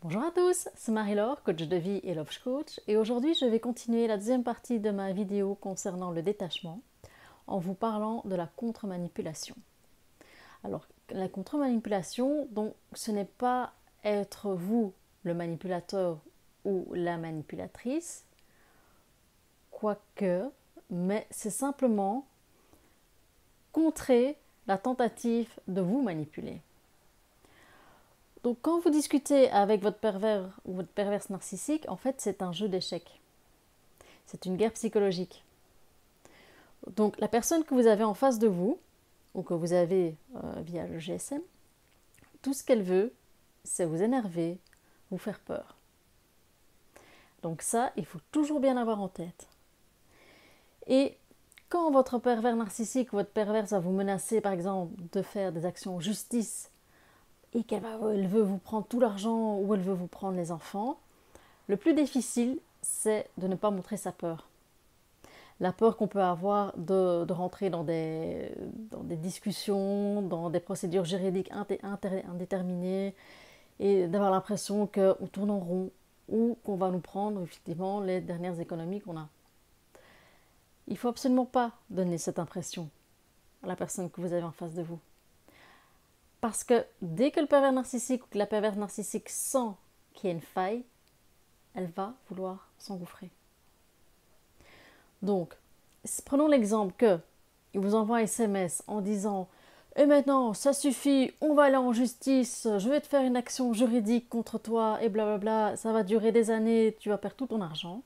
Bonjour à tous, c'est Marie-Laure, coach de vie et love coach, et aujourd'hui je vais continuer la deuxième partie de ma vidéo concernant le détachement en vous parlant de la contre-manipulation. Alors, la contre-manipulation, donc ce n'est pas être vous le manipulateur ou la manipulatrice, quoique, mais c'est simplement contrer la tentative de vous manipuler. Donc quand vous discutez avec votre pervers ou votre perverse narcissique, en fait c'est un jeu d'échecs. C'est une guerre psychologique. Donc la personne que vous avez en face de vous, ou que vous avez euh, via le GSM, tout ce qu'elle veut, c'est vous énerver, vous faire peur. Donc ça, il faut toujours bien avoir en tête. Et quand votre pervers narcissique, votre perverse va vous menacer, par exemple, de faire des actions en justice et qu'elle veut vous prendre tout l'argent ou elle veut vous prendre les enfants, le plus difficile, c'est de ne pas montrer sa peur. La peur qu'on peut avoir de, rentrer dans des, dans des, discussions, dans des procédures juridiques indéterminées et d'avoir l'impression qu'on tourne en rond ou qu'on va nous prendre effectivement les dernières économies qu'on a. Il ne faut absolument pas donner cette impression à la personne que vous avez en face de vous. Parce que dès que le pervers narcissique ou que la perverse narcissique sent qu'il y a une faille, elle va vouloir s'engouffrer. Donc, prenons l'exemple que il vous envoie un SMS en disant Et maintenant, ça suffit, on va aller en justice, je vais te faire une action juridique contre toi, et blablabla, ça va durer des années, tu vas perdre tout ton argent.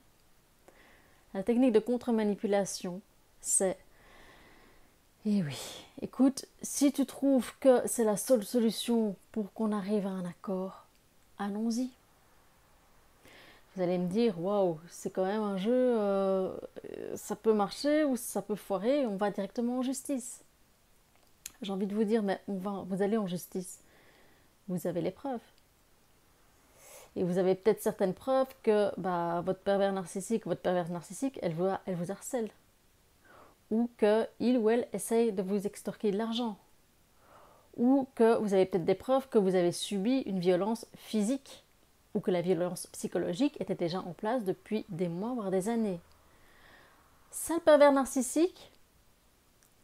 La technique de contre-manipulation, c'est eh oui, écoute, si tu trouves que c'est la seule solution pour qu'on arrive à un accord, allons-y. Vous allez me dire, waouh, c'est quand même un jeu, euh, ça peut marcher ou ça peut foirer, on va directement en justice. J'ai envie de vous dire, mais vous allez en justice. Vous avez les preuves. Et vous avez peut-être certaines preuves que bah, votre pervers narcissique, votre pervers narcissique, elle vous harcèle ou qu'il ou elle essaye de vous extorquer de l'argent, ou que vous avez peut-être des preuves que vous avez subi une violence physique, ou que la violence psychologique était déjà en place depuis des mois, voire des années. Ça, le pervers narcissique,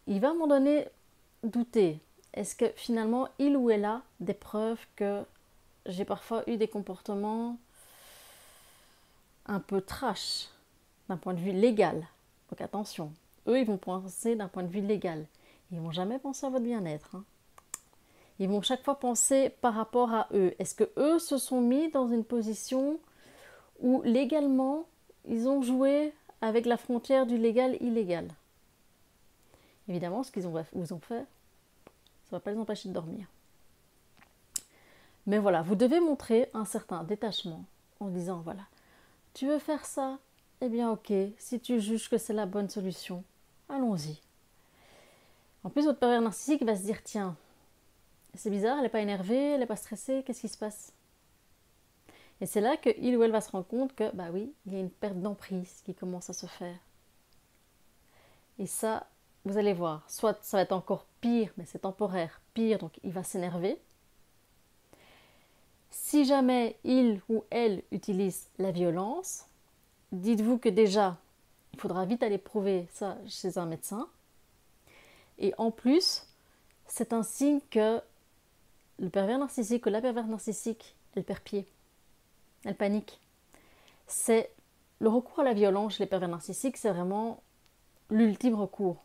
il va à un moment donné douter. Est-ce que finalement, il ou elle a des preuves que j'ai parfois eu des comportements un peu trash d'un point de vue légal? Donc attention, eux, ils vont penser d'un point de vue légal. Ils vont jamais penser à votre bien-être. Hein. Ils vont chaque fois penser par rapport à eux. Est-ce que eux se sont mis dans une position où légalement ils ont joué avec la frontière du légal-illégal Évidemment, ce qu'ils vous ont fait, ça ne va pas les empêcher de dormir. Mais voilà, vous devez montrer un certain détachement en disant voilà, tu veux faire ça Eh bien, ok, si tu juges que c'est la bonne solution, allons-y. En plus, votre pervers narcissique va se dire tiens, c'est bizarre, elle n'est pas énervée, elle n'est pas stressée, qu'est-ce qui se passe? Et c'est là qu'il ou elle va se rendre compte que, bah oui, il y a une perte d'emprise qui commence à se faire. Et ça, vous allez voir, soit ça va être encore pire, mais c'est temporaire, pire, donc il va s'énerver. Si jamais il ou elle utilise la violence, dites-vous que déjà, il faudra vite aller prouver ça chez un médecin. Et en plus, c'est un signe que le pervers narcissique ou la pervers narcissique, elle perd pied. Elle panique. C'est le recours à la violence chez les pervers narcissiques, c'est vraiment l'ultime recours.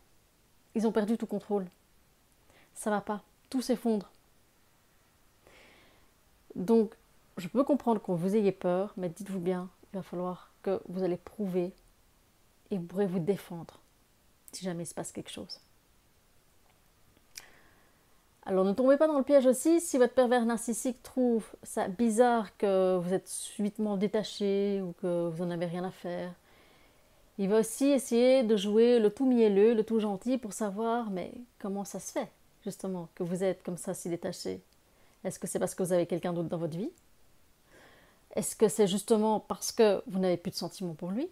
Ils ont perdu tout contrôle. Ça va pas. Tout s'effondre. Donc, je peux comprendre que vous ayez peur, mais dites-vous bien, il va falloir que vous allez prouver et vous pourrez vous défendre si jamais il se passe quelque chose. Alors ne tombez pas dans le piège aussi si votre pervers narcissique trouve ça bizarre que vous êtes subitement détaché ou que vous n'en avez rien à faire. Il va aussi essayer de jouer le tout mielleux, le tout gentil pour savoir mais comment ça se fait justement que vous êtes comme ça si détaché? Est-ce que c'est parce que vous avez quelqu'un d'autre dans votre vie? Est-ce que c'est justement parce que vous n'avez plus de sentiments pour lui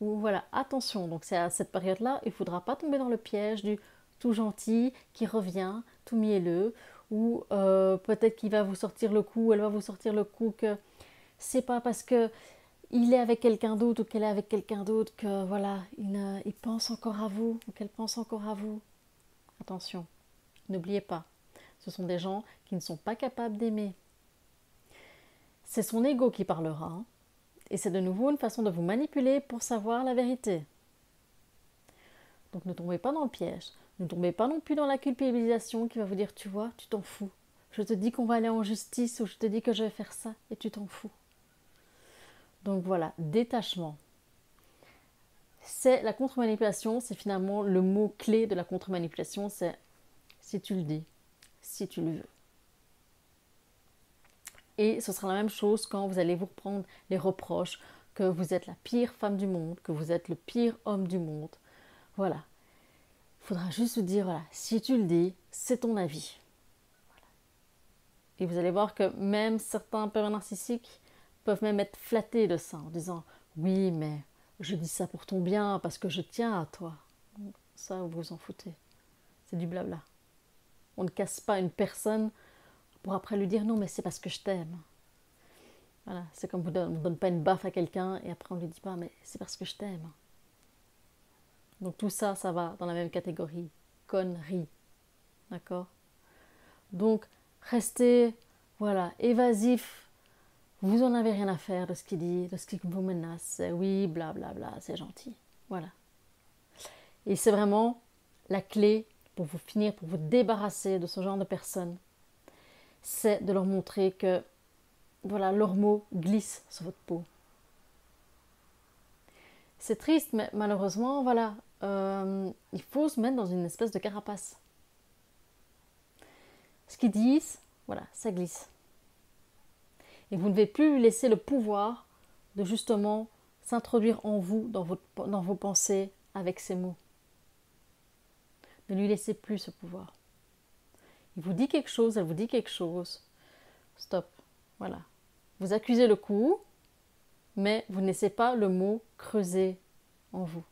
ou voilà, attention, donc c'est à cette période-là, il ne faudra pas tomber dans le piège du tout gentil qui revient, tout mielleux, ou euh, peut-être qu'il va vous sortir le coup, elle va vous sortir le coup que c'est pas parce que il est avec quelqu'un d'autre ou qu'elle est avec quelqu'un d'autre que voilà, il, pense encore à vous ou qu'elle pense encore à vous. Attention, n'oubliez pas, ce sont des gens qui ne sont pas capables d'aimer. C'est son ego qui parlera. Hein. Et c'est de nouveau une façon de vous manipuler pour savoir la vérité. Donc ne tombez pas dans le piège. Ne tombez pas non plus dans la culpabilisation qui va vous dire tu vois, tu t'en fous. Je te dis qu'on va aller en justice ou je te dis que je vais faire ça et tu t'en fous. Donc voilà, détachement. C'est la contre-manipulation, c'est finalement le mot clé de la contre-manipulation, c'est si tu le dis, si tu le veux. Et ce sera la même chose quand vous allez vous reprendre les reproches que vous êtes la pire femme du monde, que vous êtes le pire homme du monde. Voilà. Il faudra juste vous dire, voilà, si tu le dis, c'est ton avis. Et vous allez voir que même certains pervers narcissiques peuvent même être flattés de ça en disant, oui, mais je dis ça pour ton bien parce que je tiens à toi. Ça, vous vous en foutez. C'est du blabla. On ne casse pas une personne pour après lui dire non, mais c'est parce que je t'aime. Voilà, c'est comme on ne donne pas une baffe à quelqu'un et après on lui dit pas, mais c'est parce que je t'aime. Donc tout ça, ça va dans la même catégorie. Connerie. D'accord? Donc, restez, voilà, évasif. Vous en avez rien à faire de ce qu'il dit, de ce qu'il vous menace. Oui, blablabla, bla, bla, c'est gentil. Voilà. Et c'est vraiment la clé pour vous finir, pour vous débarrasser de ce genre de personnes c'est de leur montrer que voilà, leurs mots glissent sur votre peau. C'est triste, mais malheureusement, voilà, euh, il faut se mettre dans une espèce de carapace. Ce qu'ils disent, voilà, ça glisse. Et vous ne devez plus laisser le pouvoir de justement s'introduire en vous, dans, votre, dans vos pensées, avec ces mots. Ne lui laissez plus ce pouvoir. Il vous dit quelque chose, elle vous dit quelque chose. Stop. Voilà. Vous accusez le coup, mais vous ne laissez pas le mot creuser en vous.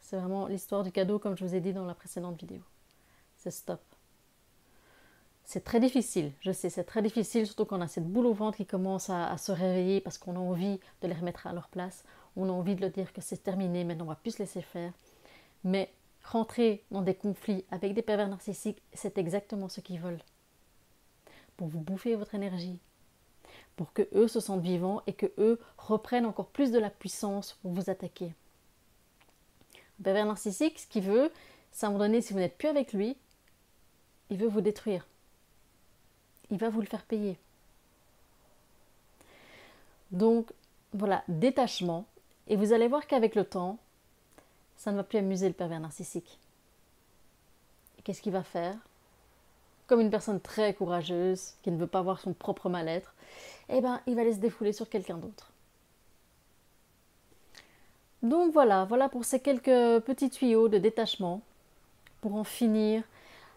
C'est vraiment l'histoire du cadeau, comme je vous ai dit dans la précédente vidéo. C'est stop. C'est très difficile, je sais, c'est très difficile, surtout quand on a cette boule au ventre qui commence à, se réveiller parce qu'on a envie de les remettre à leur place. On a envie de leur dire que c'est terminé, maintenant on va plus se laisser faire. Mais rentrer dans des conflits avec des pervers narcissiques, c'est exactement ce qu'ils veulent. Pour vous bouffer votre énergie, pour que eux se sentent vivants et que eux reprennent encore plus de la puissance pour vous attaquer. Un pervers narcissique, ce qu'il veut, c'est à un moment donné, si vous n'êtes plus avec lui, il veut vous détruire. Il va vous le faire payer. Donc, voilà, détachement. Et vous allez voir qu'avec le temps, ça ne va plus amuser le pervers narcissique. Qu'est-ce qu'il va faire? Comme une personne très courageuse, qui ne veut pas voir son propre mal-être, eh ben, il va aller se défouler sur quelqu'un d'autre. Donc voilà, voilà pour ces quelques petits tuyaux de détachement pour en finir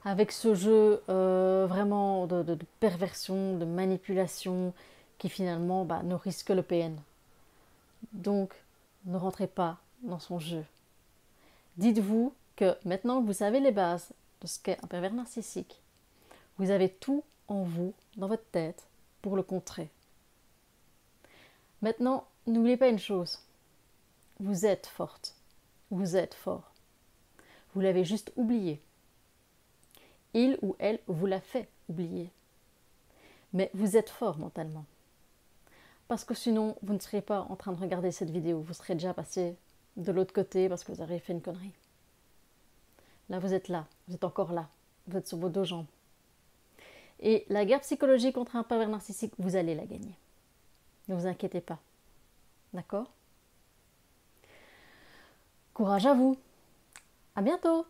avec ce jeu euh, vraiment de, perversion, de manipulation qui finalement bah, ne risque le PN. Donc ne rentrez pas dans son jeu. Dites-vous que maintenant que vous savez les bases de ce qu'est un pervers narcissique, vous avez tout en vous, dans votre tête, pour le contrer. Maintenant, n'oubliez pas une chose. Vous êtes forte. Vous êtes fort. Vous l'avez juste oublié. Il ou elle vous l'a fait oublier. Mais vous êtes fort mentalement. Parce que sinon, vous ne seriez pas en train de regarder cette vidéo. Vous serez déjà passé de l'autre côté parce que vous avez fait une connerie. Là, vous êtes là, vous êtes encore là, vous êtes sur vos deux jambes. Et la guerre psychologique contre un pervers narcissique, vous allez la gagner. Ne vous inquiétez pas. D'accord? Courage à vous. À bientôt